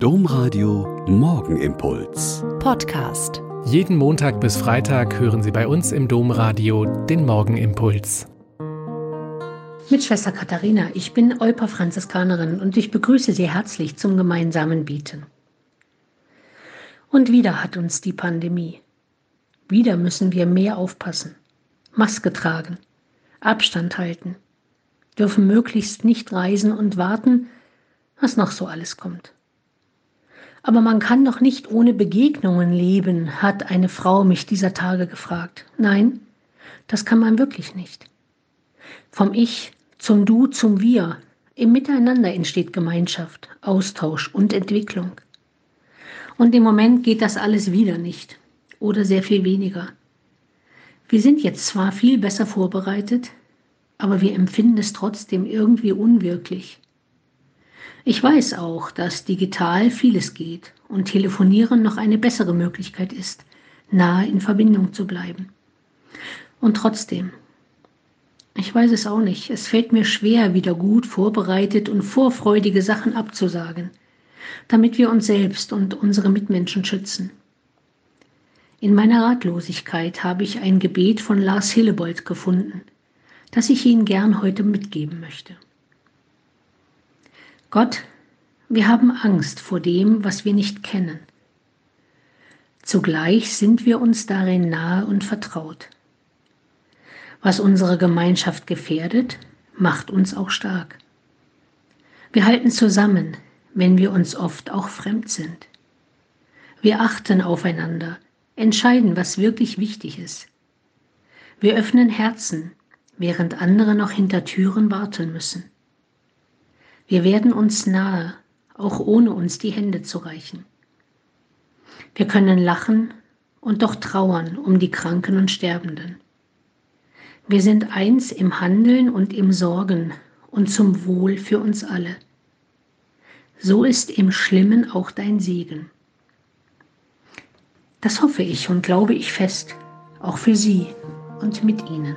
Domradio Morgenimpuls. Podcast. Jeden Montag bis Freitag hören Sie bei uns im Domradio den Morgenimpuls. Mit Schwester Katharina, ich bin Olper Franziskanerin und ich begrüße Sie herzlich zum gemeinsamen Bieten. Und wieder hat uns die Pandemie. Wieder müssen wir mehr aufpassen, Maske tragen, Abstand halten, dürfen möglichst nicht reisen und warten, was noch so alles kommt. Aber man kann doch nicht ohne Begegnungen leben, hat eine Frau mich dieser Tage gefragt. Nein, das kann man wirklich nicht. Vom Ich zum Du zum Wir. Im Miteinander entsteht Gemeinschaft, Austausch und Entwicklung. Und im Moment geht das alles wieder nicht oder sehr viel weniger. Wir sind jetzt zwar viel besser vorbereitet, aber wir empfinden es trotzdem irgendwie unwirklich. Ich weiß auch, dass digital vieles geht und Telefonieren noch eine bessere Möglichkeit ist, nahe in Verbindung zu bleiben. Und trotzdem, ich weiß es auch nicht, es fällt mir schwer, wieder gut vorbereitet und vorfreudige Sachen abzusagen, damit wir uns selbst und unsere Mitmenschen schützen. In meiner Ratlosigkeit habe ich ein Gebet von Lars Hillebold gefunden, das ich Ihnen gern heute mitgeben möchte. Gott, wir haben Angst vor dem, was wir nicht kennen. Zugleich sind wir uns darin nahe und vertraut. Was unsere Gemeinschaft gefährdet, macht uns auch stark. Wir halten zusammen, wenn wir uns oft auch fremd sind. Wir achten aufeinander, entscheiden, was wirklich wichtig ist. Wir öffnen Herzen, während andere noch hinter Türen warten müssen. Wir werden uns nahe, auch ohne uns die Hände zu reichen. Wir können lachen und doch trauern um die Kranken und Sterbenden. Wir sind eins im Handeln und im Sorgen und zum Wohl für uns alle. So ist im Schlimmen auch dein Segen. Das hoffe ich und glaube ich fest, auch für Sie und mit Ihnen.